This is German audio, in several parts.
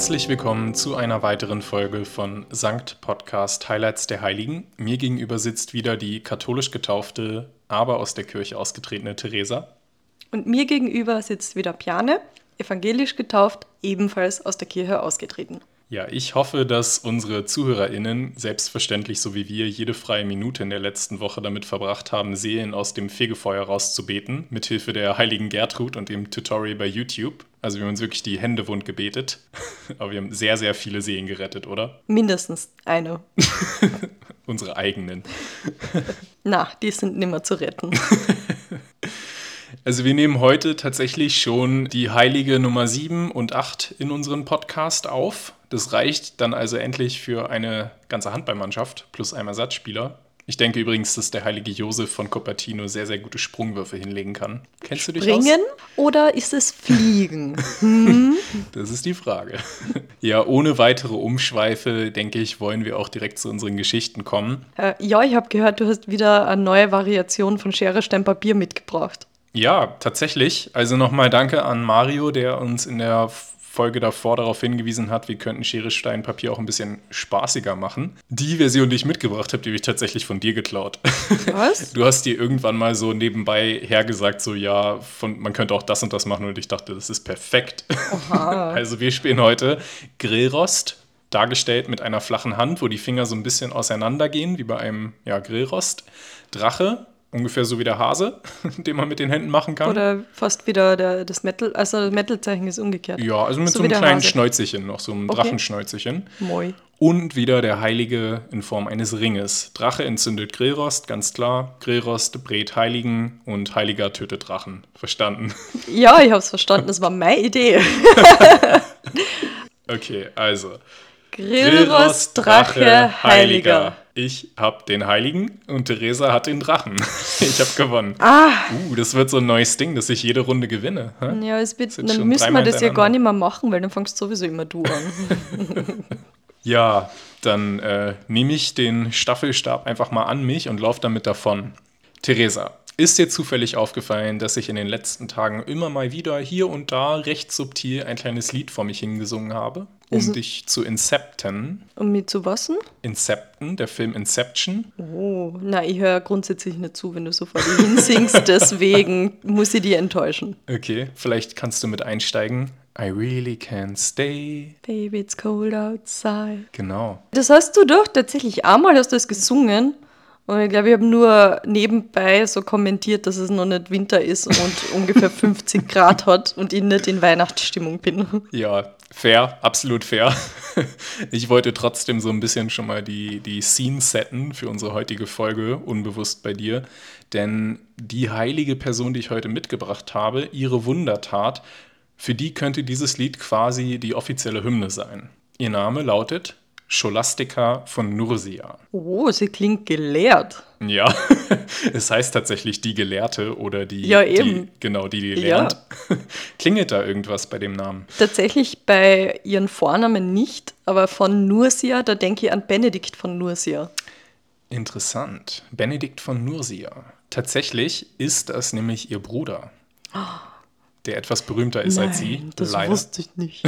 Herzlich willkommen zu einer weiteren Folge von Sankt Podcast Highlights der Heiligen. Mir gegenüber sitzt wieder die katholisch getaufte, aber aus der Kirche ausgetretene Theresa. Und mir gegenüber sitzt wieder Piane, evangelisch getauft, ebenfalls aus der Kirche ausgetreten. Ja, ich hoffe, dass unsere ZuhörerInnen, selbstverständlich so wie wir, jede freie Minute in der letzten Woche damit verbracht haben, Seelen aus dem Fegefeuer rauszubeten, mithilfe der heiligen Gertrud und dem Tutorial bei YouTube. Also wir haben uns wirklich die Hände wund gebetet. Aber wir haben sehr, sehr viele Seelen gerettet, oder? Mindestens eine. Unsere eigenen. Na, die sind nimmer zu retten. Also wir nehmen heute tatsächlich schon die heilige Nummer 7 und 8 in unseren Podcast auf. Das reicht dann also endlich für eine ganze Handballmannschaft plus einem Ersatzspieler. Ich denke übrigens, dass der heilige Josef von Cupertino sehr, sehr gute Sprungwürfe hinlegen kann. Kennst du dich Springen aus? oder ist es Fliegen? Hm? Das ist die Frage. Ja, ohne weitere Umschweife, denke ich, wollen wir auch direkt zu unseren Geschichten kommen. Äh, ja, ich habe gehört, du hast wieder eine neue Variation von Schere, Stein, Papier mitgebracht. Ja, tatsächlich. Also nochmal danke an Mario, der uns in der Folge davor darauf hingewiesen hat, wir könnten Schere, Stein, Papier auch ein bisschen spaßiger machen. Die Version, die ich mitgebracht habe, die habe ich tatsächlich von dir geklaut. Was? Du hast dir irgendwann mal so nebenbei hergesagt, so ja, von, man könnte auch das und das machen und ich dachte, das ist perfekt. Oha. Also wir spielen heute Grillrost, dargestellt mit einer flachen Hand, wo die Finger so ein bisschen auseinandergehen, wie bei einem ja, Grillrost. Drache, ungefähr so wie der Hase, den man mit den Händen machen kann. Oder fast wieder der, das Metal, also das Metal-Zeichen ist umgekehrt. ja, also mit so, So einem kleinen Hase. Schnäuzchen noch, so einem Okay. Drachenschnäuzchen. Moi. Und wieder der Heilige in Form eines Ringes. Drache entzündet Grillrost, ganz klar. Grillrost brät Heiligen und Heiliger tötet Drachen. Verstanden? Ja, ich habe es verstanden, das war meine Idee. Okay, also. Grillrost, Drache, Heiliger. Ich hab den Heiligen und Theresa hat den Drachen. Ich habe gewonnen. Ah, Uh, das wird so ein neues Ding, dass ich jede Runde gewinne. hä? ja, es wird, dann müssen wir das ja gar nicht mehr machen, weil dann fangst sowieso immer du an. Ja, dann äh, nehme ich den Staffelstab einfach mal an mich und laufe damit davon. Theresa, ist dir zufällig aufgefallen, dass ich in den letzten Tagen immer mal wieder hier und da recht subtil ein kleines Lied vor mich hingesungen habe, um Ist- dich zu incepten? Und mit zu wassen? Incepten, der Film Inception. Oh, na, ich höre grundsätzlich nicht zu, wenn du so vor dir hinsingst, deswegen muss ich dich enttäuschen. Okay, vielleicht kannst du mit einsteigen. I really can't stay. Baby, it's cold outside. Genau. Das hast du doch tatsächlich einmal hast du es gesungen. Und ich glaube, ich habe nur nebenbei so kommentiert, dass es noch nicht Winter ist und ungefähr 50 Grad hat und ich nicht in Weihnachtsstimmung bin. Ja, fair, absolut fair. Ich wollte trotzdem so ein bisschen schon mal die, die Scene setten für unsere heutige Folge, unbewusst bei dir. Denn die heilige Person, die ich heute mitgebracht habe, ihre Wundertat, für die könnte dieses Lied quasi die offizielle Hymne sein. Ihr Name lautet Scholastica von Nursia. Oh, sie klingt gelehrt. Ja, es heißt tatsächlich die Gelehrte oder die, Ja, die eben. genau die, die Ja. lernt. Klingelt da irgendwas bei dem Namen? Tatsächlich bei ihren Vornamen nicht, aber von Nursia, da denke ich an Benedikt von Nursia. Interessant. Benedikt von Nursia. Tatsächlich ist das nämlich ihr Bruder, der etwas berühmter ist als sie. das leider. wusste ich nicht.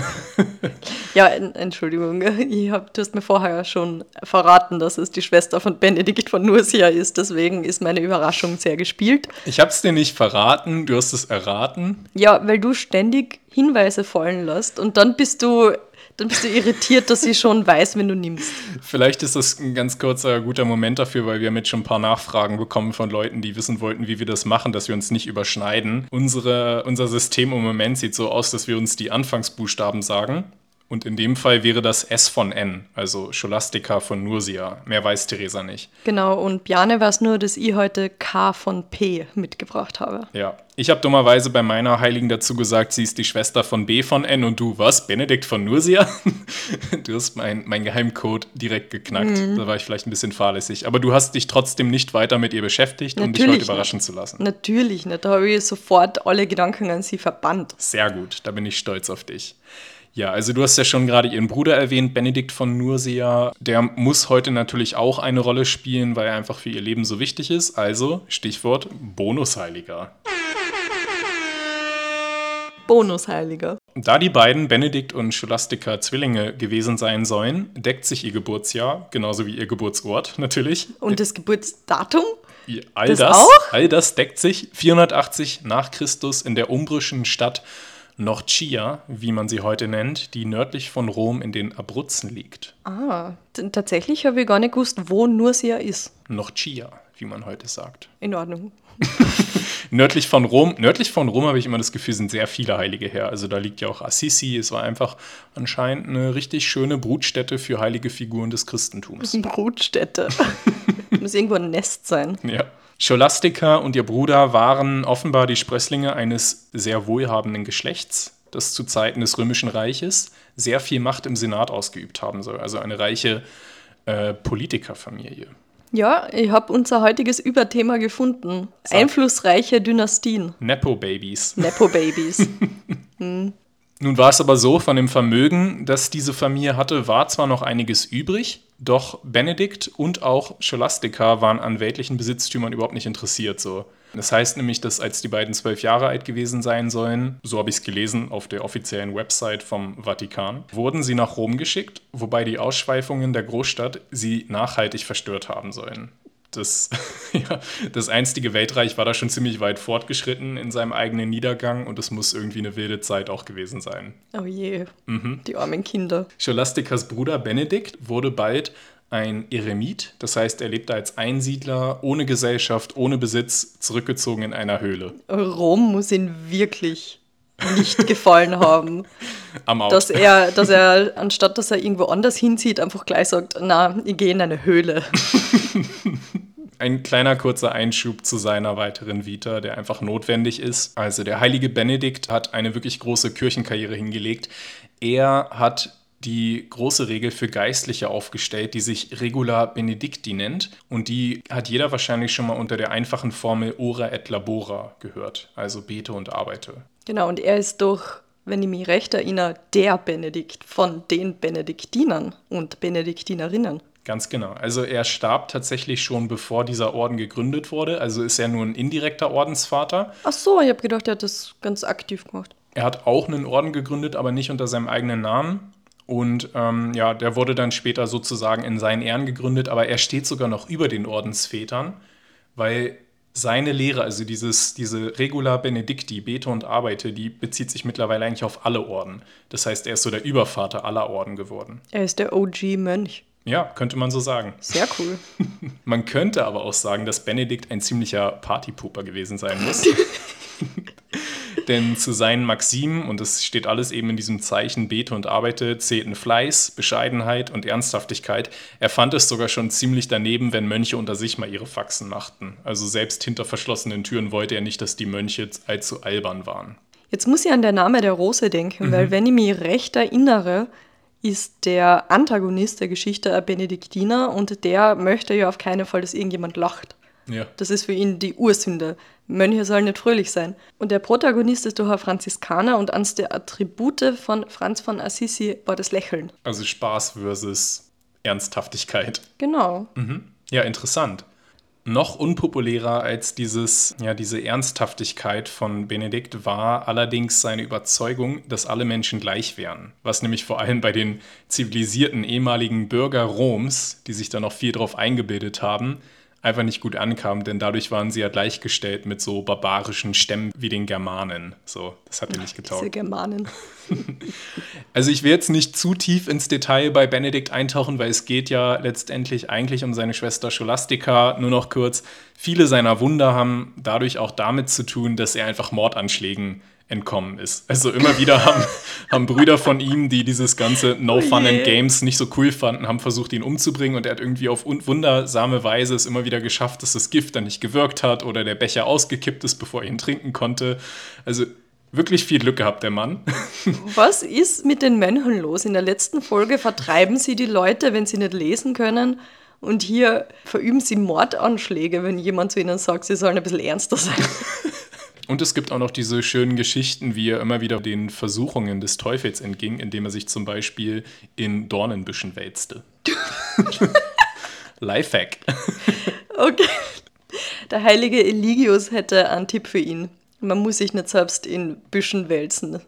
ja, en- Entschuldigung, ich hab, du hast mir vorher schon verraten, dass es die Schwester von Benedikt von Nursia ist, deswegen ist meine Überraschung sehr gespielt. Ich habe es dir nicht verraten, du hast es erraten. Ja, weil du ständig Hinweise fallen lässt und dann bist du, dann bist du irritiert, dass sie schon weiß, wenn du nimmst. Vielleicht ist das ein ganz kurzer, guter Moment dafür, weil wir jetzt schon ein paar Nachfragen bekommen von Leuten, die wissen wollten, wie wir das machen, dass wir uns nicht überschneiden. Unsere, unser System im Moment sieht so aus, dass wir uns die Anfangsbuchstaben sagen. Und in dem Fall wäre das S von N, also Scholastica von Nursia. Mehr weiß Theresa nicht. Genau, und Bjane war es nur, dass ich heute K von P mitgebracht habe. Ja, ich habe dummerweise bei meiner Heiligen dazu gesagt, sie ist die Schwester von B von N und du, was? Benedikt von Nursia? Du hast mein, mein Geheimcode direkt geknackt. Mhm. Da war ich vielleicht ein bisschen fahrlässig. Aber du hast dich trotzdem nicht weiter mit ihr beschäftigt, um dich Natürlich heute überraschen zu lassen. Natürlich nicht, da habe ich sofort alle Gedanken an sie verbannt. Sehr gut, da bin ich stolz auf dich. Ja, also du hast ja schon gerade ihren Bruder erwähnt, Benedikt von Nursia. Der muss heute natürlich auch eine Rolle spielen, weil er einfach für ihr Leben so wichtig ist. Also, Stichwort Bonusheiliger. Bonusheiliger. Da die beiden Benedikt und Scholastica Zwillinge gewesen sein sollen, deckt sich ihr Geburtsjahr, genauso wie ihr Geburtsort natürlich. Und das Geburtsdatum? All das, das, auch? all das deckt sich 480 nach Christus in der umbrischen Stadt Norcia, wie man sie heute nennt, die nördlich von Rom in den Abruzzen liegt. Ah, tatsächlich habe ich gar nicht gewusst, wo Nursia ist. Norcia, wie man heute sagt. In Ordnung. nördlich von Rom, nördlich von Rom habe ich immer das Gefühl, sind sehr viele Heilige her. Also da liegt ja auch Assisi. Es war einfach anscheinend eine richtig schöne Brutstätte für heilige Figuren des Christentums. Brutstätte. Muss irgendwo ein Nest sein. Ja. Scholastica und ihr Bruder waren offenbar die Sprösslinge eines sehr wohlhabenden Geschlechts, das zu Zeiten des Römischen Reiches sehr viel Macht im Senat ausgeübt haben soll. Also eine reiche äh, Politikerfamilie. Ja, ich habe unser heutiges Überthema gefunden. Sag. Einflussreiche Dynastien. Nepo-Babys. Nepo-Babys. hm. Nun war es aber so, von dem Vermögen, das diese Familie hatte, war zwar noch einiges übrig, doch Benedikt und auch Scholastica waren an weltlichen Besitztümern überhaupt nicht interessiert. So. Das heißt nämlich, dass als die beiden zwölf Jahre alt gewesen sein sollen, so habe ich es gelesen auf der offiziellen Website vom Vatikan, wurden sie nach Rom geschickt, wobei die Ausschweifungen der Großstadt sie nachhaltig verstört haben sollen das, ja, das einstige Weltreich war da schon ziemlich weit fortgeschritten in seinem eigenen Niedergang und es muss irgendwie eine wilde Zeit auch gewesen sein. Oh je, mhm. die armen Kinder. Scholastikas Bruder Benedikt wurde bald ein Eremit, das heißt, er lebte als Einsiedler, ohne Gesellschaft, ohne Besitz, zurückgezogen in einer Höhle. Rom muss ihn wirklich nicht gefallen haben. Am Dass er, dass er, anstatt dass er irgendwo anders hinzieht, einfach gleich sagt, na, ich gehe in eine Höhle. Ein kleiner kurzer Einschub zu seiner weiteren Vita, der einfach notwendig ist. Also der heilige Benedikt hat eine wirklich große Kirchenkarriere hingelegt. Er hat die große Regel für Geistliche aufgestellt, die sich Regula Benedicti nennt. Und die hat jeder wahrscheinlich schon mal unter der einfachen Formel Ora et Labora gehört, also bete und arbeite. Genau, und er ist doch, wenn ich mich recht erinnere, der Benedikt von den Benediktinern und Benediktinerinnen. Ganz genau. Also er starb tatsächlich schon bevor dieser Orden gegründet wurde. Also ist er nur ein indirekter Ordensvater. Ach so, ich habe gedacht, er hat das ganz aktiv gemacht. Er hat auch einen Orden gegründet, aber nicht unter seinem eigenen Namen. Und ähm, ja, der wurde dann später sozusagen in seinen Ehren gegründet, aber er steht sogar noch über den Ordensvätern, weil seine Lehre, also dieses, diese Regula Benedicti, Bete und Arbeite, die bezieht sich mittlerweile eigentlich auf alle Orden. Das heißt, er ist so der Übervater aller Orden geworden. Er ist der OG-Mönch. Ja, könnte man so sagen. Sehr cool. man könnte aber auch sagen, dass Benedikt ein ziemlicher Partypooper gewesen sein muss. Denn zu seinen Maximen, und das steht alles eben in diesem Zeichen Bete und Arbeite, zählten Fleiß, Bescheidenheit und Ernsthaftigkeit. Er fand es sogar schon ziemlich daneben, wenn Mönche unter sich mal ihre Faxen machten. Also selbst hinter verschlossenen Türen wollte er nicht, dass die Mönche allzu albern waren. Jetzt muss ich an der Name der Rose denken, mhm. weil wenn ich mich recht erinnere, ist der Antagonist der Geschichte ein Benediktiner und der möchte ja auf keinen Fall, dass irgendjemand lacht. Ja. Das ist für ihn die Ursünde. Mönche sollen nicht fröhlich sein. Und der Protagonist ist doch ein Franziskaner und eines der Attribute von Franz von Assisi war das Lächeln. Also Spaß versus Ernsthaftigkeit. Genau. Mhm. Ja, interessant. Noch unpopulärer als dieses, ja, diese Ernsthaftigkeit von Benedikt war allerdings seine Überzeugung, dass alle Menschen gleich wären. Was nämlich vor allem bei den zivilisierten ehemaligen Bürger Roms, die sich da noch viel drauf eingebildet haben, einfach nicht gut ankam, denn dadurch waren sie ja gleichgestellt mit so barbarischen Stämmen wie den Germanen. So, das hat ihr nicht getaugt. Diese Germanen. also ich will jetzt nicht zu tief ins Detail bei Benedikt eintauchen, weil es geht ja letztendlich eigentlich um seine Schwester Scholastica. Nur noch kurz, viele seiner Wunder haben dadurch auch damit zu tun, dass er einfach Mordanschlägen entkommen ist. Also immer wieder haben, haben Brüder von ihm, die dieses ganze No oh Fun and Games nicht so cool fanden, haben versucht, ihn umzubringen und er hat irgendwie auf wundersame Weise es immer wieder geschafft, dass das Gift dann nicht gewirkt hat oder der Becher ausgekippt ist, bevor er ihn trinken konnte. Also wirklich viel Glück gehabt, der Mann. Was ist mit den Mönchen los? In der letzten Folge vertreiben sie die Leute, wenn sie nicht lesen können. Und hier verüben sie Mordanschläge, wenn jemand zu ihnen sagt, sie sollen ein bisschen ernster sein. Und es gibt auch noch diese schönen Geschichten, wie er immer wieder den Versuchungen des Teufels entging, indem er sich zum Beispiel in Dornenbüschen wälzte. Lifehack. Okay. Der heilige Eligius hätte einen Tipp für ihn. Man muss sich nicht selbst in Büschen wälzen.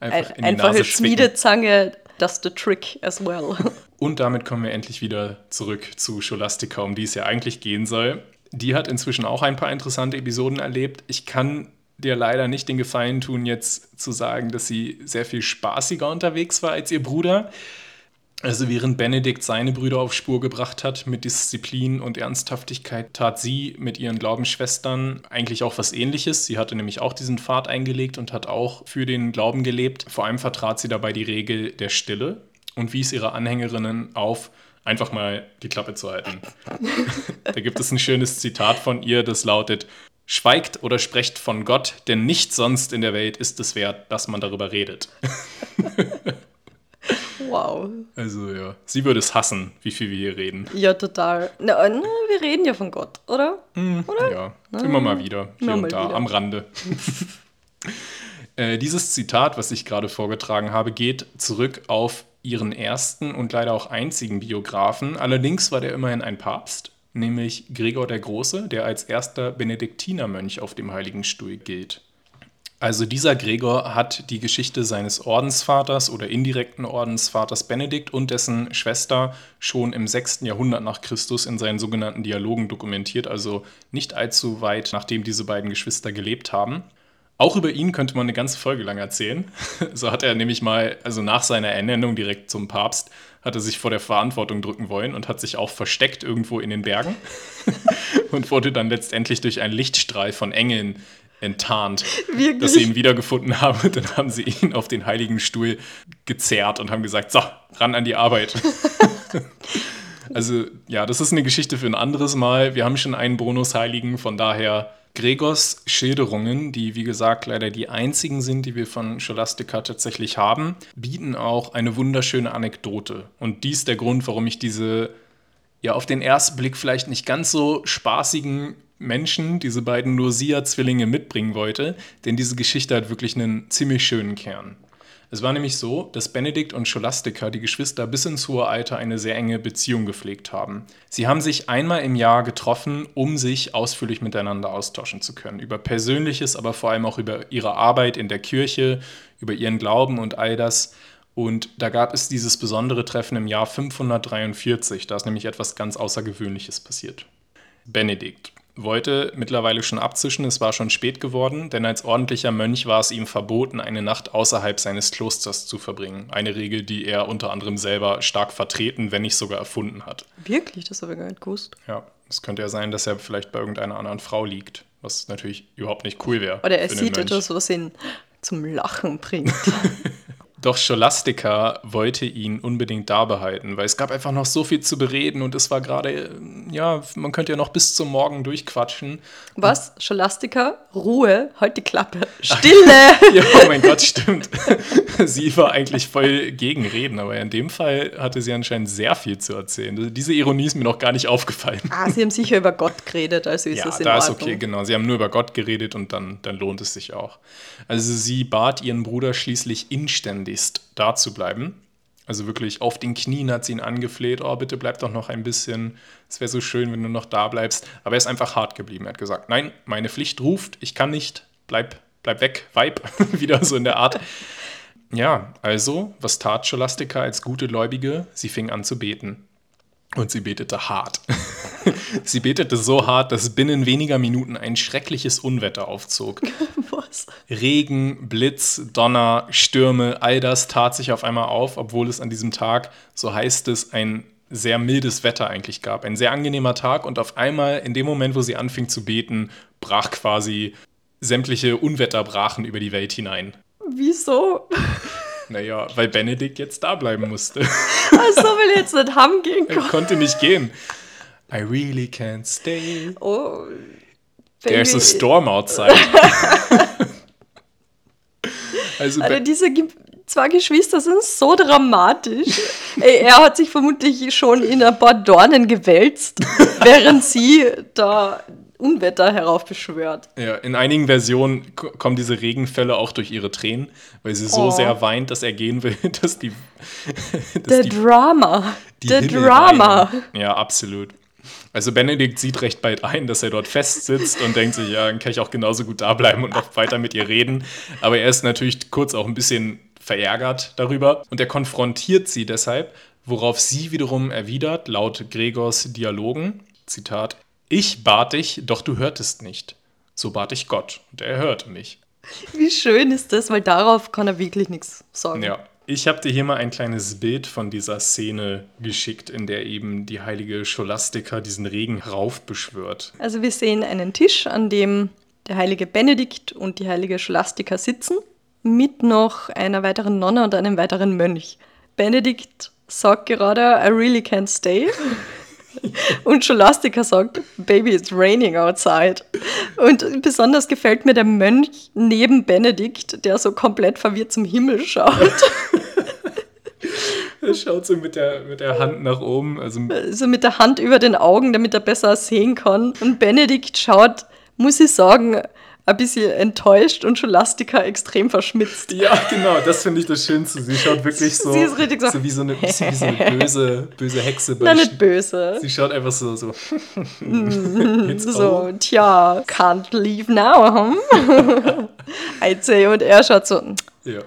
einfach Ein, in die einfache. Schmiedezange, that's the trick as well. Und damit kommen wir endlich wieder zurück zu Scholastica, um die es ja eigentlich gehen soll. Die hat inzwischen auch ein paar interessante Episoden erlebt. Ich kann dir leider nicht den Gefallen tun, jetzt zu sagen, dass sie sehr viel spaßiger unterwegs war als ihr Bruder. Also während Benedikt seine Brüder auf Spur gebracht hat mit Disziplin und Ernsthaftigkeit, tat sie mit ihren Glaubensschwestern eigentlich auch was ähnliches. Sie hatte nämlich auch diesen Pfad eingelegt und hat auch für den Glauben gelebt. Vor allem vertrat sie dabei die Regel der Stille und wies ihre Anhängerinnen auf, einfach mal die Klappe zu halten. da gibt es ein schönes Zitat von ihr, das lautet, Schweigt oder sprecht von Gott, denn nichts sonst in der Welt ist es wert, dass man darüber redet. Wow. Also ja, sie würde es hassen, wie viel wir hier reden. Ja, total. Na, na, wir reden ja von Gott, oder? Ja, immer mal wieder, hier Immer und mal da, wieder. am Rande. äh, dieses Zitat, was ich gerade vorgetragen habe, geht zurück auf ihren ersten und leider auch einzigen Biografen. Allerdings war der immerhin ein Papst, nämlich Gregor der Große, der als erster Benediktinermönch auf dem Heiligen Stuhl gilt. Also dieser Gregor hat die Geschichte seines Ordensvaters oder indirekten Ordensvaters Benedikt und dessen Schwester schon im 6. Jahrhundert nach Christus in seinen sogenannten Dialogen dokumentiert, also nicht allzu weit nachdem diese beiden Geschwister gelebt haben. Auch über ihn könnte man eine ganze Folge lang erzählen. So hat er nämlich mal, also nach seiner Ernennung direkt zum Papst, hat er sich vor der Verantwortung drücken wollen und hat sich auch versteckt irgendwo in den Bergen und wurde dann letztendlich durch einen Lichtstrahl von Engeln enttarnt, Wirklich? dass sie ihn wiedergefunden haben. Dann haben sie ihn auf den heiligen Stuhl gezerrt und haben gesagt, so, ran an die Arbeit. Also ja, das ist eine Geschichte für ein anderes Mal. Wir haben schon einen Bonus-Heiligen, von daher Gregors Schilderungen, die wie gesagt leider die einzigen sind, die wir von Scholastica tatsächlich haben, bieten auch eine wunderschöne Anekdote. Und dies der Grund, warum ich diese ja auf den ersten Blick vielleicht nicht ganz so spaßigen Menschen, diese beiden Lucia-Zwillinge mitbringen wollte, denn diese Geschichte hat wirklich einen ziemlich schönen Kern. Es war nämlich so, dass Benedikt und Scholastica, die Geschwister, bis ins hohe Alter eine sehr enge Beziehung gepflegt haben. Sie haben sich einmal im Jahr getroffen, um sich ausführlich miteinander austauschen zu können. Über Persönliches, aber vor allem auch über ihre Arbeit in der Kirche, über ihren Glauben und all das. Und da gab es dieses besondere Treffen im Jahr 543. Da ist nämlich etwas ganz Außergewöhnliches passiert. Benedikt wollte mittlerweile schon abzischen, es war schon spät geworden, denn als ordentlicher Mönch war es ihm verboten, eine Nacht außerhalb seines Klosters zu verbringen. Eine Regel, die er unter anderem selber stark vertreten, wenn nicht sogar erfunden hat. Wirklich? Das habe ich gar nicht gewusst. Ja, es könnte ja sein, dass er vielleicht bei irgendeiner anderen Frau liegt, was natürlich überhaupt nicht cool wäre. Oder er sieht etwas, was ihn zum Lachen bringt. Doch Scholastica wollte ihn unbedingt da behalten, weil es gab einfach noch so viel zu bereden und es war gerade, äh, ja, man könnte ja noch bis zum Morgen durchquatschen. Was? Scholastica? Ruhe, halt die Klappe. Stille! Ja, oh mein Gott, stimmt. Sie war eigentlich voll gegen Reden, aber in dem Fall hatte sie anscheinend sehr viel zu erzählen. Also Diese Ironie ist mir noch gar nicht aufgefallen. ah, sie haben sicher über Gott geredet, also ist Ja, es in da ist okay, genau. Sie haben nur über Gott geredet und dann, dann lohnt es sich auch. Also sie bat ihren Bruder schließlich inständigst da zu bleiben. Also wirklich auf den Knien hat sie ihn angefleht, oh, bitte bleib doch noch ein bisschen. Es wäre so schön, wenn du noch da bleibst. Aber er ist einfach hart geblieben. Er hat gesagt, nein, meine Pflicht ruft, ich kann nicht, bleib, bleib weg, Weib. Wieder so in der Art. Ja, also, was tat Scholastica als gute Gläubige? Sie fing an zu beten. Und sie betete hart. sie betete so hart, dass binnen weniger Minuten ein schreckliches Unwetter aufzog. Was? Regen, Blitz, Donner, Stürme, all das tat sich auf einmal auf, obwohl es an diesem Tag, so heißt es, ein sehr mildes Wetter eigentlich gab. Ein sehr angenehmer Tag und auf einmal, in dem Moment, wo sie anfing zu beten, brach quasi sämtliche Unwetter brachen über die Welt hinein. Wieso? Naja, weil Benedikt jetzt da bleiben musste. Also will ich jetzt nicht haben gehen er können. konnte nicht gehen. I really can't stay. Oh. There's a storm outside. also, Be- diese zwei Geschwister sind so dramatisch. Ey, er hat sich vermutlich schon in ein paar Dornen gewälzt, während sie da Unwetter heraufbeschwört. ja, in einigen Versionen ko- kommen diese Regenfälle auch durch ihre Tränen, weil sie so Oh. sehr weint, dass er gehen will, dass die, dass Der die, Drama. die Der Himmel Drama. weinen. Ja, absolut. Also Benedikt sieht recht bald ein, dass er dort festsitzt und denkt sich, ja, dann kann ich auch genauso gut da bleiben und noch weiter mit ihr reden. Aber er ist natürlich kurz auch ein bisschen verärgert darüber und er konfrontiert sie deshalb, worauf sie wiederum erwidert, laut Gregors Dialogen, Zitat, ich bat dich, doch du hörtest nicht. So bat ich Gott und er hörte mich. Wie schön ist das, weil darauf kann er wirklich nichts sagen. Ja, ich habe dir hier mal ein kleines Bild von dieser Szene geschickt, in der eben die heilige Scholastika diesen Regen heraufbeschwört. Also wir sehen einen Tisch, an dem der heilige Benedikt und die heilige Scholastika sitzen, mit noch einer weiteren Nonne und einem weiteren Mönch. Benedikt sagt gerade, I really can't stay. Und Scholastica sagt, Baby, it's raining outside. Und besonders gefällt mir der Mönch neben Benedikt, der so komplett verwirrt zum Himmel schaut. Er schaut so mit der, mit der Hand nach oben. Also so mit der Hand über den Augen, damit er besser sehen kann. Und Benedikt schaut, muss ich sagen, ein bisschen enttäuscht und Scholastica extrem verschmitzt. Ja, genau, das finde ich das Schönste. Sie schaut wirklich so, Sie ist richtig so, so wie so eine, wie so eine böse, böse Hexe. Nein, nicht böse. Sie schaut einfach so, so. It's So, tja, can't leave now, hm? Say. Und er schaut so, Ja.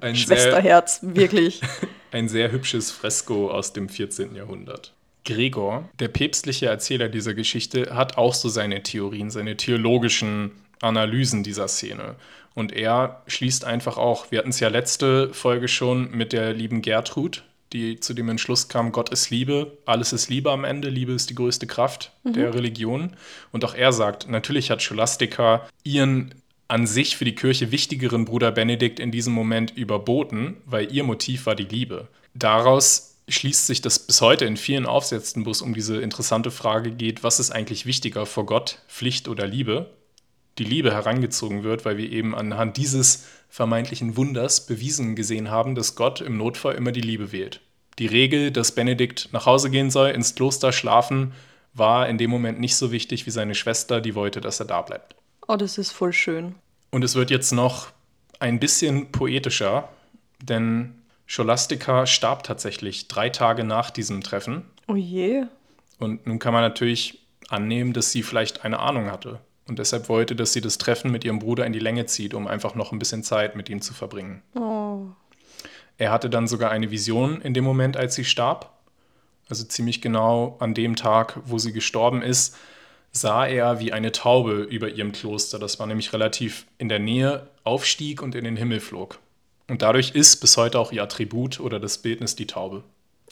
Ein sehr, Schwesterherz, wirklich. ein sehr hübsches Fresko aus dem 14. Jahrhundert. Gregor, der päpstliche Erzähler dieser Geschichte, hat auch so seine Theorien, seine theologischen Analysen dieser Szene. Und er schließt einfach auch, wir hatten es ja letzte Folge schon mit der lieben Gertrud, die zu dem Entschluss kam, Gott ist Liebe, alles ist Liebe am Ende, Liebe ist die größte Kraft der Religion. Und auch er sagt, natürlich hat Scholastica ihren an sich für die Kirche wichtigeren Bruder Benedikt in diesem Moment überboten, weil ihr Motiv war die Liebe. Daraus schließt sich das bis heute in vielen Aufsätzen, wo es um diese interessante Frage geht, was ist eigentlich wichtiger vor Gott, Pflicht oder Liebe? Die Liebe herangezogen wird, weil wir eben anhand dieses vermeintlichen Wunders bewiesen gesehen haben, dass Gott im Notfall immer die Liebe wählt. Die Regel, dass Benedikt nach Hause gehen soll, ins Kloster schlafen, war in dem Moment nicht so wichtig wie seine Schwester, die wollte, dass er da bleibt. Oh, das ist voll schön. Und es wird jetzt noch ein bisschen poetischer, denn Scholastica starb tatsächlich drei Tage nach diesem Treffen. Oh je. Und nun kann man natürlich annehmen, dass sie vielleicht eine Ahnung hatte. Und deshalb wollte, dass sie das Treffen mit ihrem Bruder in die Länge zieht, um einfach noch ein bisschen Zeit mit ihm zu verbringen. Oh. Er hatte dann sogar eine Vision in dem Moment, als sie starb. Also ziemlich genau an dem Tag, wo sie gestorben ist, sah er, wie eine Taube über ihrem Kloster, das war nämlich relativ in der Nähe, aufstieg und in den Himmel flog. Und dadurch ist bis heute auch ihr Attribut oder das Bildnis die Taube,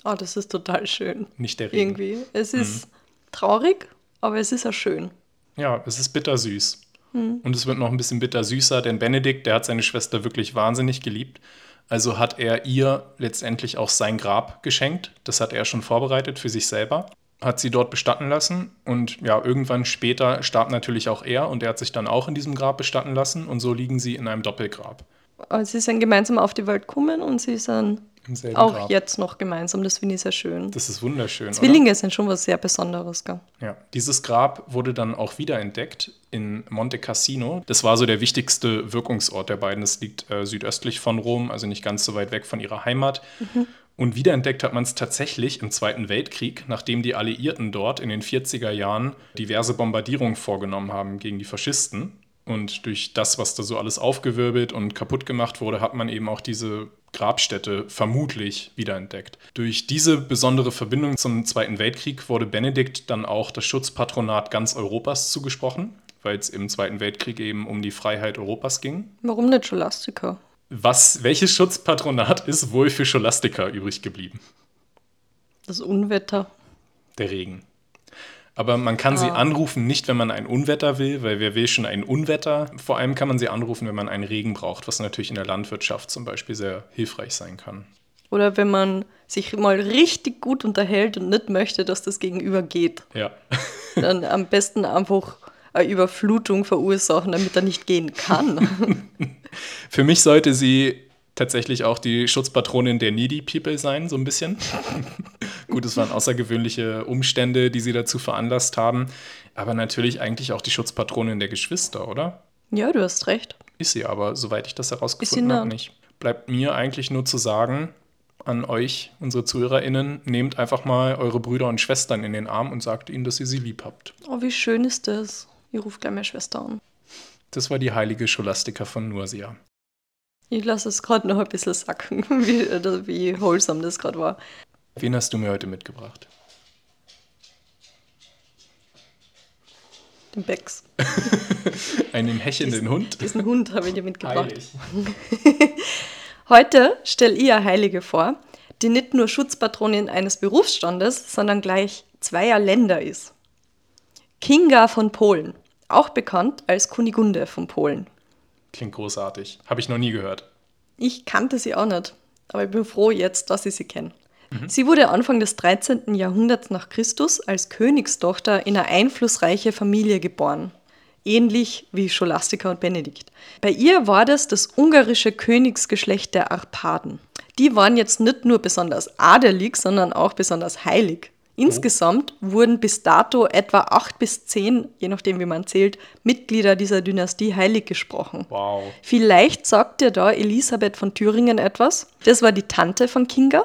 oh, das ist total schön. nicht der Regen. Irgendwie. Es ist traurig, aber es ist ja schön. Ja, es ist bittersüß. Und es wird noch ein bisschen bittersüßer, denn Benedikt, der hat seine Schwester wirklich wahnsinnig geliebt. Also hat er ihr letztendlich auch sein Grab geschenkt. Das hat er schon vorbereitet für sich selber. Hat sie dort bestatten lassen. Und ja, irgendwann später starb natürlich auch er und er hat sich dann auch in diesem Grab bestatten lassen. Und so liegen sie in einem Doppelgrab. Aber sie sind gemeinsam auf die Welt gekommen und sie sind Im selben auch Grab. jetzt noch gemeinsam. Das finde ich sehr schön. Das ist wunderschön. Oder? Zwillinge sind schon was sehr Besonderes, gell? Ja, dieses Grab wurde dann auch wiederentdeckt in Monte Cassino. Das war so der wichtigste Wirkungsort der beiden. Das liegt äh, südöstlich von Rom, also nicht ganz so weit weg von ihrer Heimat. Und wiederentdeckt hat man es tatsächlich im Zweiten Weltkrieg, nachdem die Alliierten dort in den 40er Jahren diverse Bombardierungen vorgenommen haben gegen die Faschisten. Und durch das, was da so alles aufgewirbelt und kaputt gemacht wurde, hat man eben auch diese Grabstätte vermutlich wiederentdeckt. Durch diese besondere Verbindung zum Zweiten Weltkrieg wurde Benedikt dann auch das Schutzpatronat ganz Europas zugesprochen, weil es im Zweiten Weltkrieg eben um die Freiheit Europas ging. Warum nicht Scholastica? Was, welches Schutzpatronat ist wohl für Scholastica übrig geblieben? Das Unwetter. Der Regen. Aber man kann sie Ah. anrufen, nicht wenn man ein Unwetter will, weil wer will schon ein Unwetter? Vor allem kann man sie anrufen, wenn man einen Regen braucht, was natürlich in der Landwirtschaft zum Beispiel sehr hilfreich sein kann. Oder wenn man sich mal richtig gut unterhält und nicht möchte, dass das Gegenüber geht. Ja. Dann am besten einfach eine Überflutung verursachen, damit er nicht gehen kann. Für mich sollte sie tatsächlich auch die Schutzpatronin der Needy People sein, so ein bisschen. Gut, es waren außergewöhnliche Umstände, die sie dazu veranlasst haben. Aber natürlich eigentlich auch die Schutzpatronin der Geschwister, oder? ja, du hast recht. Ist sie aber, soweit ich das herausgefunden habe, nicht. Bleibt mir eigentlich nur zu sagen an euch, unsere ZuhörerInnen, nehmt einfach mal eure Brüder und Schwestern in den Arm und sagt ihnen, dass ihr sie lieb habt. Oh, wie schön ist das. Ich rufe gleich meine Schwester an. Das war die heilige Scholastika von Nursia. Ich lasse es gerade noch ein bisschen sacken, wie, oder wie wholesome das gerade war. Wen hast du mir heute mitgebracht? Den Becks. Einen hechenden Hund? Diesen Hund habe ich dir mitgebracht. Heilig. Heute stelle ich eine Heilige vor, die nicht nur Schutzpatronin eines Berufsstandes, sondern gleich zweier Länder ist. Kinga von Polen, auch bekannt als Kunigunde von Polen. Klingt großartig. Habe ich noch nie gehört. Ich kannte sie auch nicht, aber ich bin froh jetzt, dass ich sie kenne. Sie wurde Anfang des 13. Jahrhunderts nach Christus als Königstochter in eine einflussreiche Familie geboren. Ähnlich wie Scholastica und Benedikt. Bei ihr war das das ungarische Königsgeschlecht der Arpaden. Die waren jetzt nicht nur besonders adelig, sondern auch besonders heilig. Insgesamt wurden bis dato etwa acht bis zehn, je nachdem wie man zählt, Mitglieder dieser Dynastie heilig gesprochen. Wow. Vielleicht sagt dir da Elisabeth von Thüringen etwas. Das war die Tante von Kinga.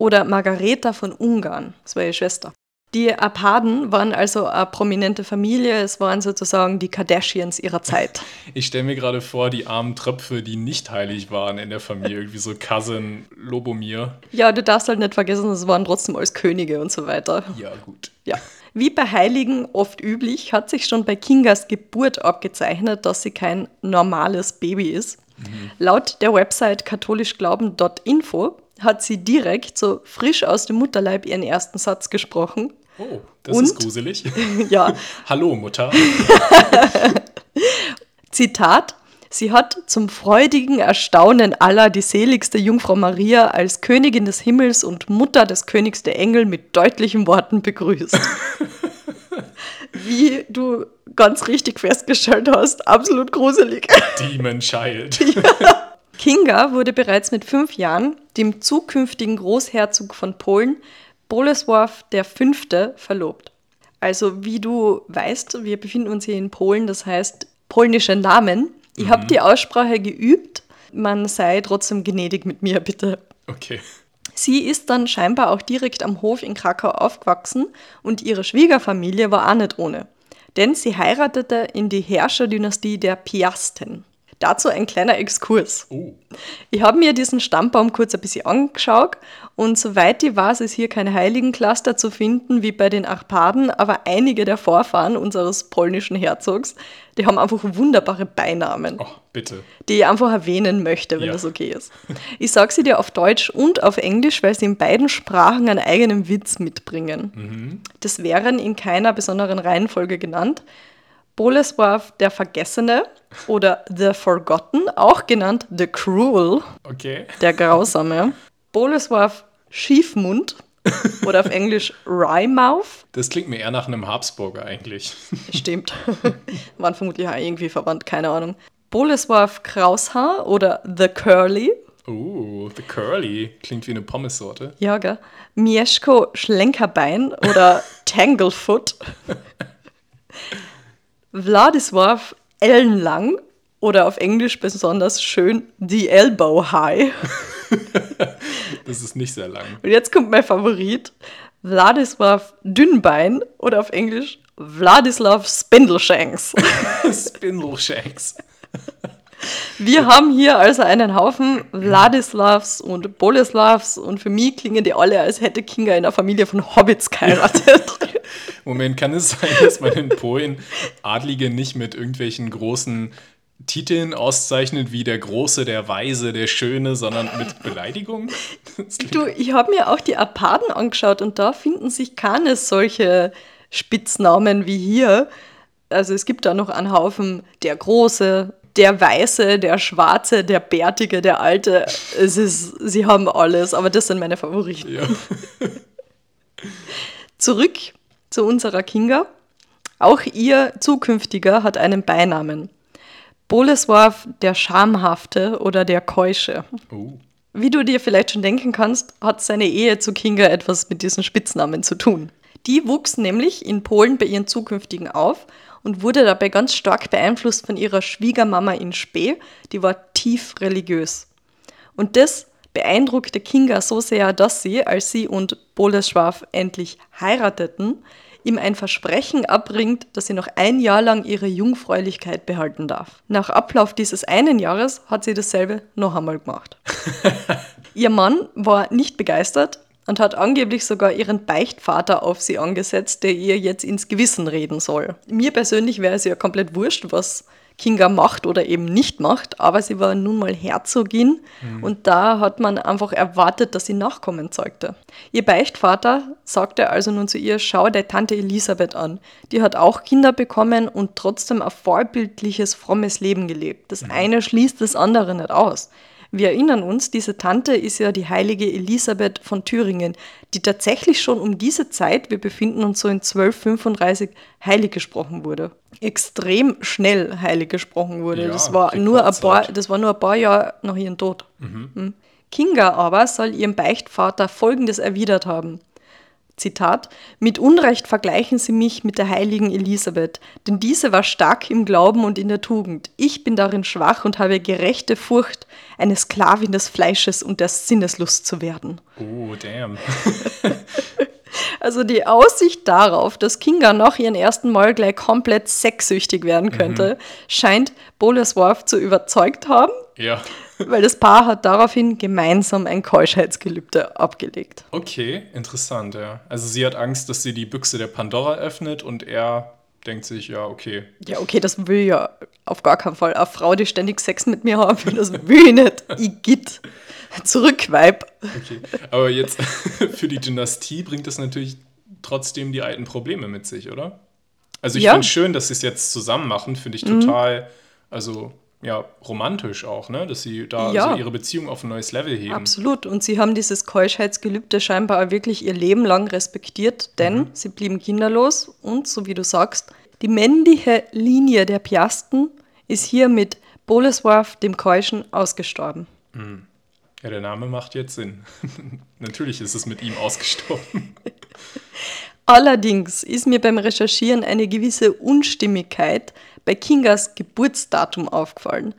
Oder Margareta von Ungarn, das war ihre Schwester. Die Arpaden waren also eine prominente Familie, es waren sozusagen die Kardashians ihrer Zeit. Ich stelle mir gerade vor, die armen Tröpfe, die nicht heilig waren in der Familie, irgendwie so Cousin Lobomir. Ja, du darfst halt nicht vergessen, es waren trotzdem als Könige und so weiter. Ja, gut. Ja. Wie bei Heiligen oft üblich, hat sich schon bei Kingas Geburt abgezeichnet, dass sie kein normales Baby ist. Laut der Website katholischglauben.info hat sie direkt so frisch aus dem Mutterleib ihren ersten Satz gesprochen. Oh, das Und? ist gruselig. Ja, Hallo, Mutter. Zitat. Sie hat zum freudigen Erstaunen aller die seligste Jungfrau Maria als Königin des Himmels und Mutter des Königs der Engel mit deutlichen Worten begrüßt. Wie du ganz richtig festgestellt hast, absolut gruselig. Demon Child. Kinga wurde bereits mit fünf Jahren dem zukünftigen Großherzog von Polen, Bolesław V., verlobt. Also, wie du weißt, wir befinden uns hier in Polen, das heißt polnische Namen. Ich habe die Aussprache geübt. Man sei trotzdem gnädig mit mir, bitte. Okay. Sie ist dann scheinbar auch direkt am Hof in Krakau aufgewachsen und ihre Schwiegerfamilie war auch nicht ohne. Denn sie heiratete in die Herrscherdynastie der Piasten. Dazu ein kleiner Exkurs. Oh, Ich habe mir diesen Stammbaum kurz ein bisschen angeschaut und soweit ich weiß, ist hier kein Heiligencluster zu finden wie bei den Arpaden, aber einige der Vorfahren unseres polnischen Herzogs, die haben einfach wunderbare Beinamen, oh, bitte. die ich einfach erwähnen möchte, wenn Ja. das okay ist. Ich sage sie dir auf Deutsch und auf Englisch, weil sie in beiden Sprachen einen eigenen Witz mitbringen. Das wären in keiner besonderen Reihenfolge genannt. Bolesław der Vergessene oder The Forgotten, auch genannt The Cruel, Okay. der Grausame. Bolesław Schiefmund oder auf Englisch Wrymouth. Das klingt mir eher nach einem Habsburger eigentlich. Stimmt. Waren vermutlich auch irgendwie verwandt, keine Ahnung. Bolesław Kraushaar oder The Curly. Oh, The Curly. Klingt wie eine Pommessorte. Ja, gell? Mieszko Schlenkerbein oder Tanglefoot. Władysław Ellenlang oder auf Englisch besonders schön The Elbow High. Das ist nicht sehr lang. Und jetzt kommt mein Favorit. Władysław Dünnbein oder auf Englisch Wladislaw Spindleshanks. Spindleshanks. Wir haben hier also einen Haufen Wladislavs und Boleslavs und für mich klingen die alle, als hätte Kinga in einer Familie von Hobbits geheiratet. Moment, kann es sein, dass man in Polen Adlige nicht mit irgendwelchen großen Titeln auszeichnet, wie der Große, der Weise, der Schöne, sondern mit Beleidigungen? Klingt- du, ich habe mir auch die Arpaden angeschaut und da finden sich keine solche Spitznamen wie hier. Also es gibt da noch einen Haufen der Große, der Weiße, der Schwarze, der Bärtige, der Alte. Es ist, sie haben alles, aber das sind meine Favoriten. Ja. Zurück zu unserer Kinga. Auch ihr zukünftiger hat einen Beinamen. Bolesław der Schamhafte oder der Keusche. Oh. Wie du dir vielleicht schon denken kannst, hat seine Ehe zu Kinga etwas mit diesen Spitznamen zu tun. Die wuchs nämlich in Polen bei ihren Zukünftigen auf und wurde dabei ganz stark beeinflusst von ihrer Schwiegermama in Spee, die war tief religiös. Und das beeindruckte Kinga so sehr, dass sie, als sie und Bolesław endlich heirateten, ihm ein Versprechen abbringt, dass sie noch ein Jahr lang ihre Jungfräulichkeit behalten darf. Nach Ablauf dieses einen Jahres hat sie dasselbe noch einmal gemacht. Ihr Mann war nicht begeistert und hat angeblich sogar ihren Beichtvater auf sie angesetzt, der ihr jetzt ins Gewissen reden soll. Mir persönlich wäre es ja komplett wurscht, was Kinga macht oder eben nicht macht, aber sie war nun mal Herzogin mhm. und da hat man einfach erwartet, dass sie Nachkommen zeugte. Ihr Beichtvater sagte also nun zu ihr, schau deine Tante Elisabeth an. Die hat auch Kinder bekommen und trotzdem ein vorbildliches, frommes Leben gelebt. Das mhm. eine schließt das andere nicht aus. Wir erinnern uns, diese Tante ist ja die heilige Elisabeth von Thüringen, die tatsächlich schon um diese Zeit, wir befinden uns so in 1235, heilig gesprochen wurde. Extrem schnell heilig gesprochen wurde. Ja, das, war nur ein paar, das war nur ein paar Jahre nach ihrem Tod. Mhm. Hm. Kinga aber soll ihrem Beichtvater Folgendes erwidert haben. Zitat, mit Unrecht vergleichen Sie mich mit der heiligen Elisabeth, denn diese war stark im Glauben und in der Tugend. Ich bin darin schwach und habe gerechte Furcht, eine Sklavin des Fleisches und der Sinneslust zu werden. Oh, damn. Also die Aussicht darauf, dass Kinga nach ihrem ersten Mal gleich komplett sexsüchtig werden könnte, mhm. scheint Bolesworth zu überzeugt haben. Ja. Weil das Paar hat daraufhin gemeinsam ein Keuschheitsgelübde abgelegt. Okay, interessant, ja. Also sie hat Angst, dass sie die Büchse der Pandora öffnet und er denkt sich, ja, okay. Ja, okay, das will ja auf gar keinen Fall. Eine Frau, die ständig Sex mit mir haben will, das will ich nicht. Ich geht. Zurück, Weib. Okay, aber jetzt für die Dynastie bringt das natürlich trotzdem die alten Probleme mit sich, oder? Also ich ja. finde schön, dass sie es jetzt zusammen machen, finde ich mhm. total, mhm. also ja, romantisch auch, ne? dass sie da ja. so ihre Beziehung auf ein neues Level heben. Absolut. Und sie haben dieses Keuschheitsgelübde scheinbar wirklich ihr Leben lang respektiert, denn mhm. sie blieben kinderlos und, so wie du sagst, die männliche Linie der Piasten ist hier mit Bolesworth, dem Keuschen, ausgestorben. Mhm. Ja, der Name macht jetzt Sinn. Natürlich ist es mit ihm ausgestorben. Allerdings ist mir beim Recherchieren eine gewisse Unstimmigkeit bei Kingas Geburtsdatum aufgefallen.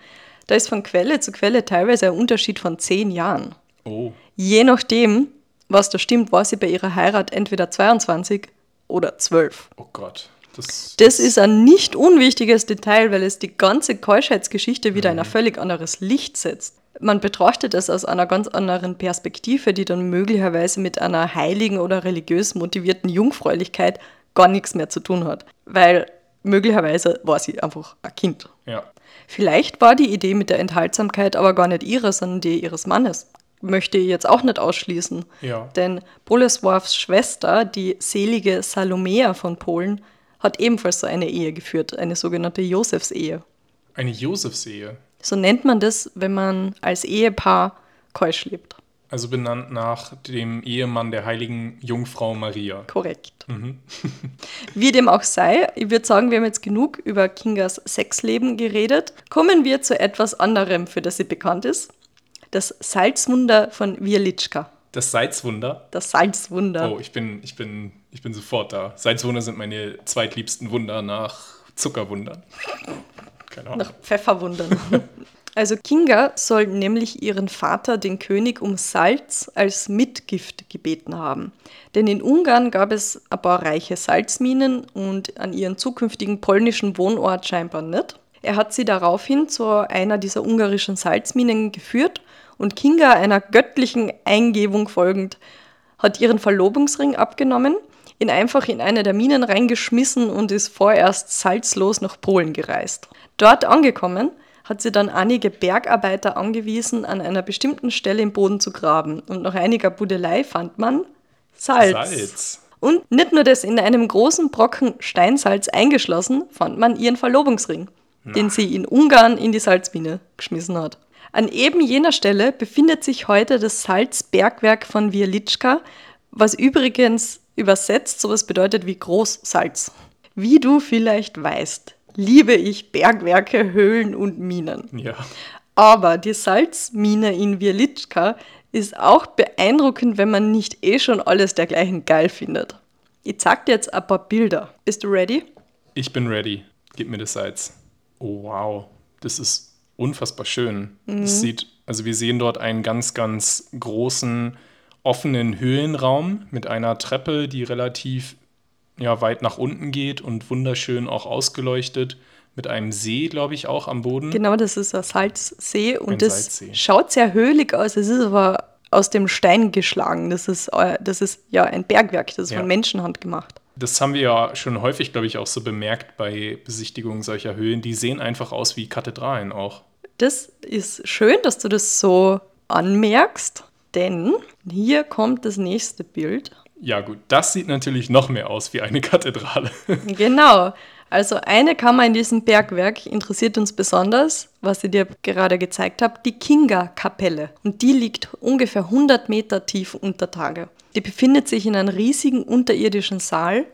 Da ist von Quelle zu Quelle teilweise ein Unterschied von zehn Jahren. Oh. Je nachdem, was da stimmt, war sie bei ihrer Heirat entweder 22 oder 12. Oh Gott. Das, das ist ein nicht unwichtiges Detail, weil es die ganze Keuschheitsgeschichte wieder mhm. in ein mhm. völlig anderes Licht setzt. Man betrachtet es aus einer ganz anderen Perspektive, die dann möglicherweise mit einer heiligen oder religiös motivierten Jungfräulichkeit gar nichts mehr zu tun hat. Weil möglicherweise war sie einfach ein Kind. Ja. Vielleicht war die Idee mit der Enthaltsamkeit aber gar nicht ihre, sondern die ihres Mannes. Möchte ich jetzt auch nicht ausschließen. Ja. Denn Bolesławs Schwester, die selige Salomea von Polen, hat ebenfalls so eine Ehe geführt, eine sogenannte Josefsehe. Eine Josefsehe? So nennt man das, wenn man als Ehepaar keusch lebt. Also benannt nach dem Ehemann der heiligen Jungfrau Maria. Korrekt. Mhm. Wie dem auch sei, ich würde sagen, wir haben jetzt genug über Kingas Sexleben geredet. Kommen wir zu etwas anderem, für das sie bekannt ist. Das Salzwunder von Wieliczka. Das Salzwunder? Das Salzwunder. Oh, ich bin, ich bin, ich bin sofort da. Salzwunder sind meine zweitliebsten Wunder nach Zuckerwundern. Keine Ahnung. Nach Pfefferwundern. Also Kinga soll nämlich ihren Vater, den König, um Salz als Mitgift gebeten haben. Denn in Ungarn gab es ein paar reiche Salzminen und an ihren zukünftigen polnischen Wohnort scheinbar nicht. Er hat sie daraufhin zu einer dieser ungarischen Salzminen geführt und Kinga einer göttlichen Eingebung folgend hat ihren Verlobungsring abgenommen, ihn einfach in eine der Minen reingeschmissen und ist vorerst salzlos nach Polen gereist. Dort angekommen hat sie dann einige Bergarbeiter angewiesen, an einer bestimmten Stelle im Boden zu graben. Und nach einiger Budelei fand man Salz. Salz. Und nicht nur das, in einem großen Brocken Steinsalz eingeschlossen, fand man ihren Verlobungsring, Na. den sie in Ungarn in die Salzmine geschmissen hat. An eben jener Stelle befindet sich heute das Salzbergwerk von Wieliczka, was übrigens übersetzt sowas bedeutet wie Großsalz. Wie du vielleicht weißt, liebe ich Bergwerke, Höhlen und Minen. Ja. Aber die Salzmine in Wieliczka ist auch beeindruckend, wenn man nicht eh schon alles dergleichen geil findet. Ich zeig dir jetzt ein paar Bilder. Bist du ready? Ich bin ready. Gib mir das Salz. Oh wow, das ist unfassbar schön. Mhm. Es sieht, also wir sehen dort einen ganz, ganz großen offenen Höhlenraum mit einer Treppe, die relativ ja weit nach unten geht und wunderschön auch ausgeleuchtet. Mit einem See, glaube ich, auch am Boden. Genau, das ist ein Salzsee und Ein das Salzsee. schaut sehr höhlig aus. Es ist aber aus dem Stein geschlagen. Das ist, äh, das ist ja ein Bergwerk, das ist Ja. von Menschenhand gemacht. Das haben wir ja schon häufig, glaube ich, auch so bemerkt bei Besichtigungen solcher Höhlen. Die sehen einfach aus wie Kathedralen auch. Das ist schön, dass du das so anmerkst, denn hier kommt das nächste Bild. Ja, gut, das sieht natürlich noch mehr aus wie eine Kathedrale. Genau. Also eine Kammer in diesem Bergwerk interessiert uns besonders, was ich dir gerade gezeigt habe, die Kinga-Kapelle. Und die liegt ungefähr 100 Meter tief unter Tage. Die befindet sich in einem riesigen unterirdischen Saal.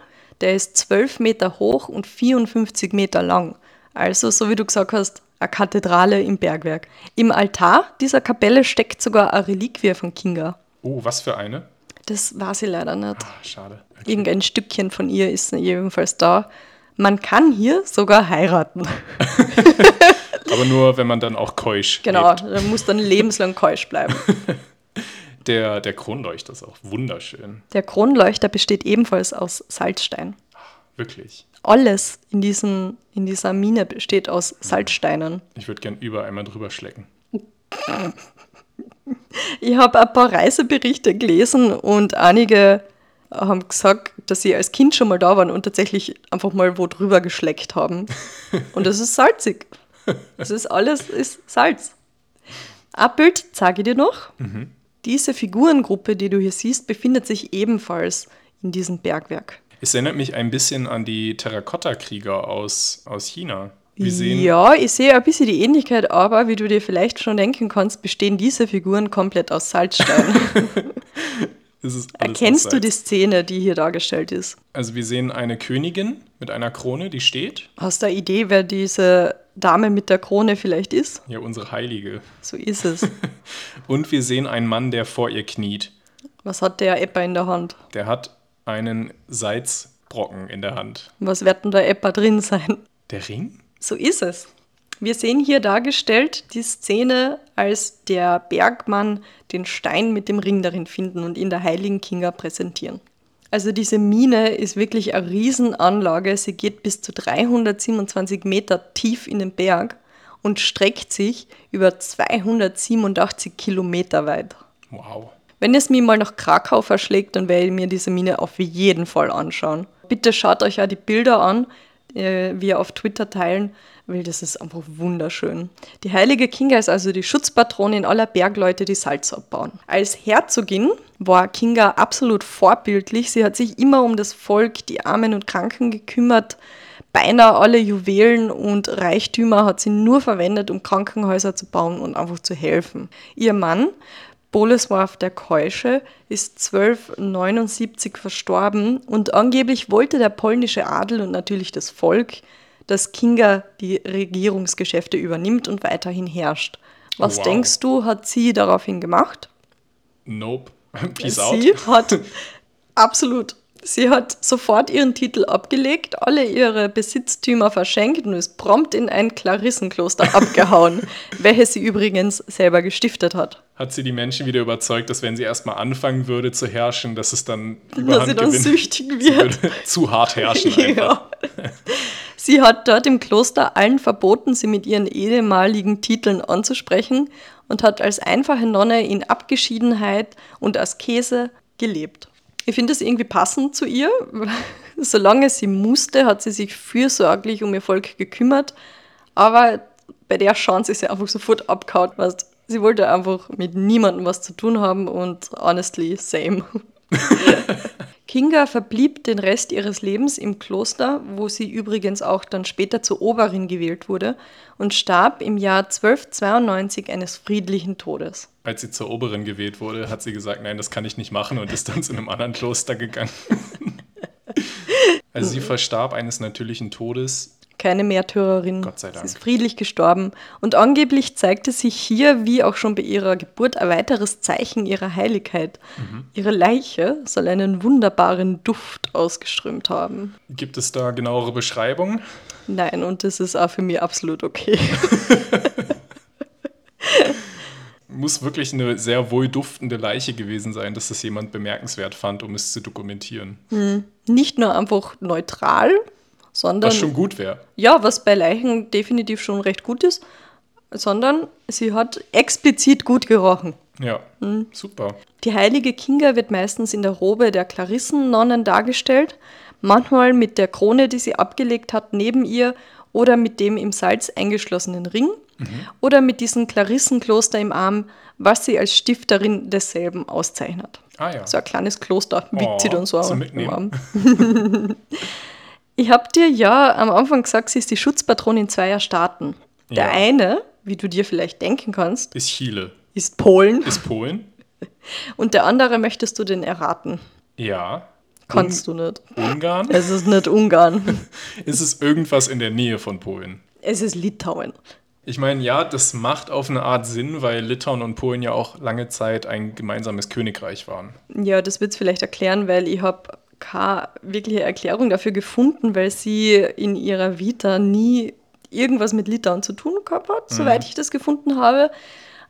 Der ist 12 Meter hoch und 54 Meter lang. Also, so wie du gesagt hast, eine Kathedrale im Bergwerk. Im Altar dieser Kapelle steckt sogar eine Reliquie von Kinga. Oh, was für eine? Das weiß ich leider nicht. Ah, schade. Okay. Irgendein Stückchen von ihr ist jedenfalls da. Man kann hier sogar heiraten. Aber nur, wenn man dann auch keusch Genau, lebt. da muss dann lebenslang keusch bleiben. Der, der Kronleuchter ist auch wunderschön. Der Kronleuchter besteht ebenfalls aus Salzstein. Wirklich. Alles in, diesen, in dieser Mine besteht aus Salzsteinen. Ich würde gern über einmal drüber schlecken. Ich habe ein paar Reiseberichte gelesen und einige haben gesagt, dass sie als Kind schon mal da waren und tatsächlich einfach mal wo drüber geschleckt haben. Und das ist salzig. Das ist alles ist Salz. Ein Bild zeige ich dir noch. Diese Figurengruppe, die du hier siehst, befindet sich ebenfalls in diesem Bergwerk. Es erinnert mich ein bisschen an die Terrakotta-Krieger aus, aus China. Wir sehen, Ja, ich sehe ein bisschen die Ähnlichkeit, aber wie du dir vielleicht schon denken kannst, bestehen diese Figuren komplett aus Salzstein. Erkennst du die Szene, die hier dargestellt ist? Also wir sehen eine Königin mit einer Krone, die steht. Hast du eine Idee, wer diese Dame mit der Krone vielleicht ist? Ja, unsere Heilige. So ist es. Und wir sehen einen Mann, der vor ihr kniet. Was hat der Eppa in der Hand? Der hat einen Salzbrocken in der Hand. Was wird denn da Eppa drin sein? Der Ring? So ist es. Wir sehen hier dargestellt die Szene, als der Bergmann den Stein mit dem Ring darin finden und ihn der heiligen Kinga präsentieren. Also diese Mine ist wirklich eine Riesenanlage. Sie geht bis zu 327 Meter tief in den Berg und streckt sich über 287 Kilometer weit. Wow. Wenn es mir mal nach Krakau verschlägt, dann werde ich mir diese Mine auf jeden Fall anschauen. Bitte schaut euch auch die Bilder an, äh, wir auf Twitter teilen, weil das ist einfach wunderschön. Die heilige Kinga ist also die Schutzpatronin aller Bergleute, die Salz abbauen. Als Herzogin war Kinga absolut vorbildlich. Sie hat sich immer um das Volk, die Armen und Kranken gekümmert. Beinahe alle Juwelen und Reichtümer hat sie nur verwendet, um Krankenhäuser zu bauen und einfach zu helfen. Ihr Mann, Bolesław der Keusche ist 1279 verstorben und angeblich wollte der polnische Adel und natürlich das Volk, dass Kinga die Regierungsgeschäfte übernimmt und weiterhin herrscht. Was Wow. denkst du, hat sie daraufhin gemacht? Nope. Peace out. sie hat absolut. Sie hat sofort ihren Titel abgelegt, alle ihre Besitztümer verschenkt und ist prompt in ein Klarissenkloster abgehauen, welches sie übrigens selber gestiftet hat. Hat sie die Menschen wieder überzeugt, dass wenn sie erstmal anfangen würde zu herrschen, dass es dann Dass überhand sie dann gewinnt? süchtig wird. würde zu hart herrschen einfach. Ja. Sie hat dort im Kloster allen verboten, sie mit ihren ehemaligen Titeln anzusprechen und hat als einfache Nonne in Abgeschiedenheit und Askese gelebt. Ich finde es irgendwie passend zu ihr. Solange sie musste, hat sie sich fürsorglich um ihr Volk gekümmert, aber bei der Chance ist sie einfach sofort abgehauen. Weißt, sie wollte einfach mit niemandem was zu tun haben und honestly, same. Kinga verblieb den Rest ihres Lebens im Kloster, wo sie übrigens auch dann später zur Oberin gewählt wurde und starb im Jahr 1292 eines friedlichen Todes. Als sie zur Oberin gewählt wurde, hat sie gesagt, nein, das kann ich nicht machen und ist dann zu einem anderen Kloster gegangen. also sie verstarb eines natürlichen Todes. Keine Märtyrerin. Gott sei Dank. Sie ist friedlich gestorben. Und angeblich zeigte sich hier, wie auch schon bei ihrer Geburt, ein weiteres Zeichen ihrer Heiligkeit. Mhm. Ihre Leiche soll einen wunderbaren Duft ausgeströmt haben. Gibt es da genauere Beschreibungen? Nein, und das ist auch für mich absolut okay. Muss wirklich eine sehr wohlduftende Leiche gewesen sein, dass das jemand bemerkenswert fand, um es zu dokumentieren. Nicht nur einfach neutral, sondern. Was schon gut wäre. Ja, was bei Leichen definitiv schon recht gut ist, sondern sie hat explizit gut gerochen. Ja, Hm. super. Die heilige Kinga wird meistens in der Robe der Klarissennonnen dargestellt, manchmal mit der Krone, die sie abgelegt hat, neben ihr oder mit dem im Salz eingeschlossenen Ring oder mit diesem Klarissenkloster im Arm, was sie als Stifterin desselben auszeichnet. Ah ja. So ein kleines Kloster wiegt sie Oh, dann so Mitnehmen. Arm. ich habe dir ja am Anfang gesagt, sie ist die Schutzpatronin zweier Staaten. Der Ja. eine, wie du dir vielleicht denken kannst, Ist Chile. ist Polen Ist Polen? und der andere möchtest du den erraten. Ja. Kannst du nicht. Ungarn? Es ist nicht Ungarn. Ist es irgendwas in der Nähe von Polen? Es ist Litauen. Ich meine, ja, das macht auf eine Art Sinn, weil Litauen und Polen ja auch lange Zeit ein gemeinsames Königreich waren. Ja, das wird es vielleicht erklären, weil ich habe keine wirkliche Erklärung dafür gefunden, weil sie in ihrer Vita nie irgendwas mit Litauen zu tun gehabt hat, soweit ich das gefunden habe.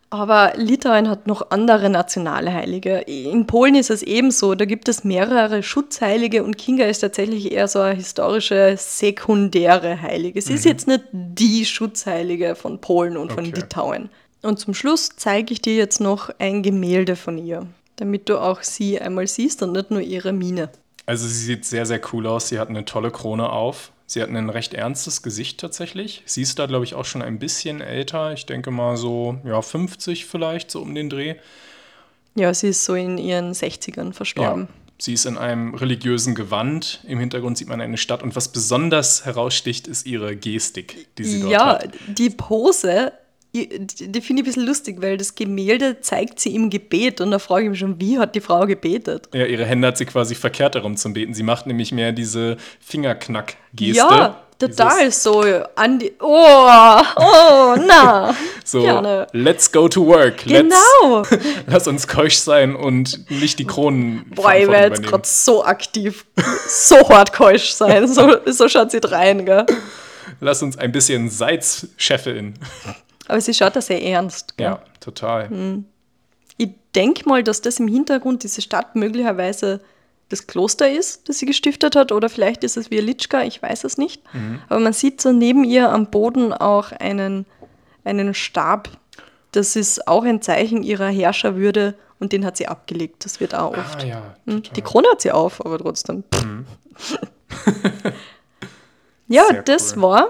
Aber Litauen hat noch andere nationale Heilige. In Polen ist es ebenso. Da gibt es mehrere Schutzheilige und Kinga ist tatsächlich eher so eine historische, sekundäre Heilige. Sie ist jetzt nicht die Schutzheilige von Polen und von Okay. Litauen. Und zum Schluss zeige ich dir jetzt noch ein Gemälde von ihr, damit du auch sie einmal siehst und nicht nur ihre Miene. Also sie sieht sehr, sehr cool aus. Sie hat eine tolle Krone auf. Sie hat ein recht ernstes Gesicht tatsächlich. Sie ist da, glaube ich, auch schon ein bisschen älter. Ich denke mal so, ja, 50 vielleicht, so um den Dreh. Ja, sie ist so in ihren 60ern verstorben. Ja. Sie ist in einem religiösen Gewand. Im Hintergrund sieht man eine Stadt. Und was besonders heraussticht, ist ihre Gestik, die sie dort Ja, hat. die Pose, die, finde ich ein bisschen lustig, weil das Gemälde zeigt sie im Gebet und da frage ich mich schon, wie hat die Frau gebetet? Ja, ihre Hände hat sie quasi verkehrt darum zum Beten. Sie macht nämlich mehr diese Fingerknack-Geste. Ja, total Dieses, so an die. Oh, oh, na. So, gerne. let's go to work. Genau. Let's, lass uns keusch sein und nicht die Kronen Boah, ich werde jetzt gerade so aktiv, so hart keusch sein. So, so schaut sie rein, gell? Lass uns ein bisschen Salz scheffeln. Aber sie schaut da sehr ernst. Gell? Ja, total. Hm. Ich denke mal, dass das im Hintergrund diese Stadt möglicherweise das Kloster ist, das sie gestiftet hat, oder vielleicht ist es Wieliczka, ich weiß es nicht. Aber man sieht so neben ihr am Boden auch einen, einen Stab. Das ist auch ein Zeichen ihrer Herrscherwürde und den hat sie abgelegt. Das wird auch oft. Ah ja, Hm. Die Krone hat sie auf, aber trotzdem. ja, Sehr das cool. war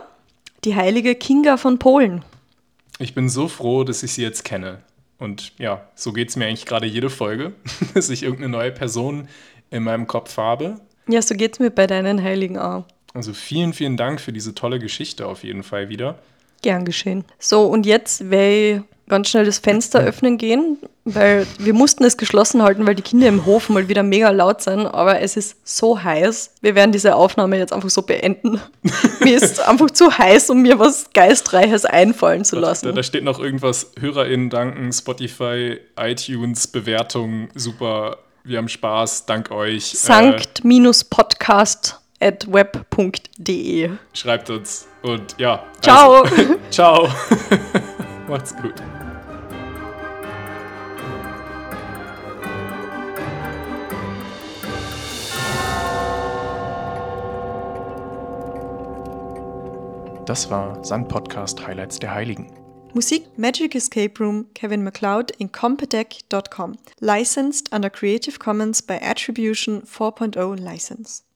die heilige Kinga von Polen. Ich bin so froh, dass ich sie jetzt kenne. Und ja, so geht es mir eigentlich gerade jede Folge, dass ich irgendeine neue Person in meinem Kopf habe. Ja, so geht's mir bei deinen Heiligen auch. Also vielen, vielen Dank für diese tolle Geschichte auf jeden Fall wieder. Gern geschehen. So, und jetzt ich ganz schnell das Fenster öffnen gehen, weil wir mussten es geschlossen halten, weil die Kinder im Hof mal wieder mega laut sind, aber es ist so heiß. Wir werden diese Aufnahme jetzt einfach so beenden. mir ist einfach zu heiß, um mir was Geistreiches einfallen zu Da, lassen. da steht noch irgendwas, HörerInnen danken, Spotify, iTunes, Bewertung, super, wir haben Spaß, dank euch. Äh, Sankt-podcast at web.de. schreibt uns und ja. Ciao. Also, ciao. Macht's gut. Das war Sand Podcast Highlights der Heiligen. Musik Magic Escape Room Kevin MacLeod in competech.com. Licensed under Creative Commons by Attribution 4.0 license.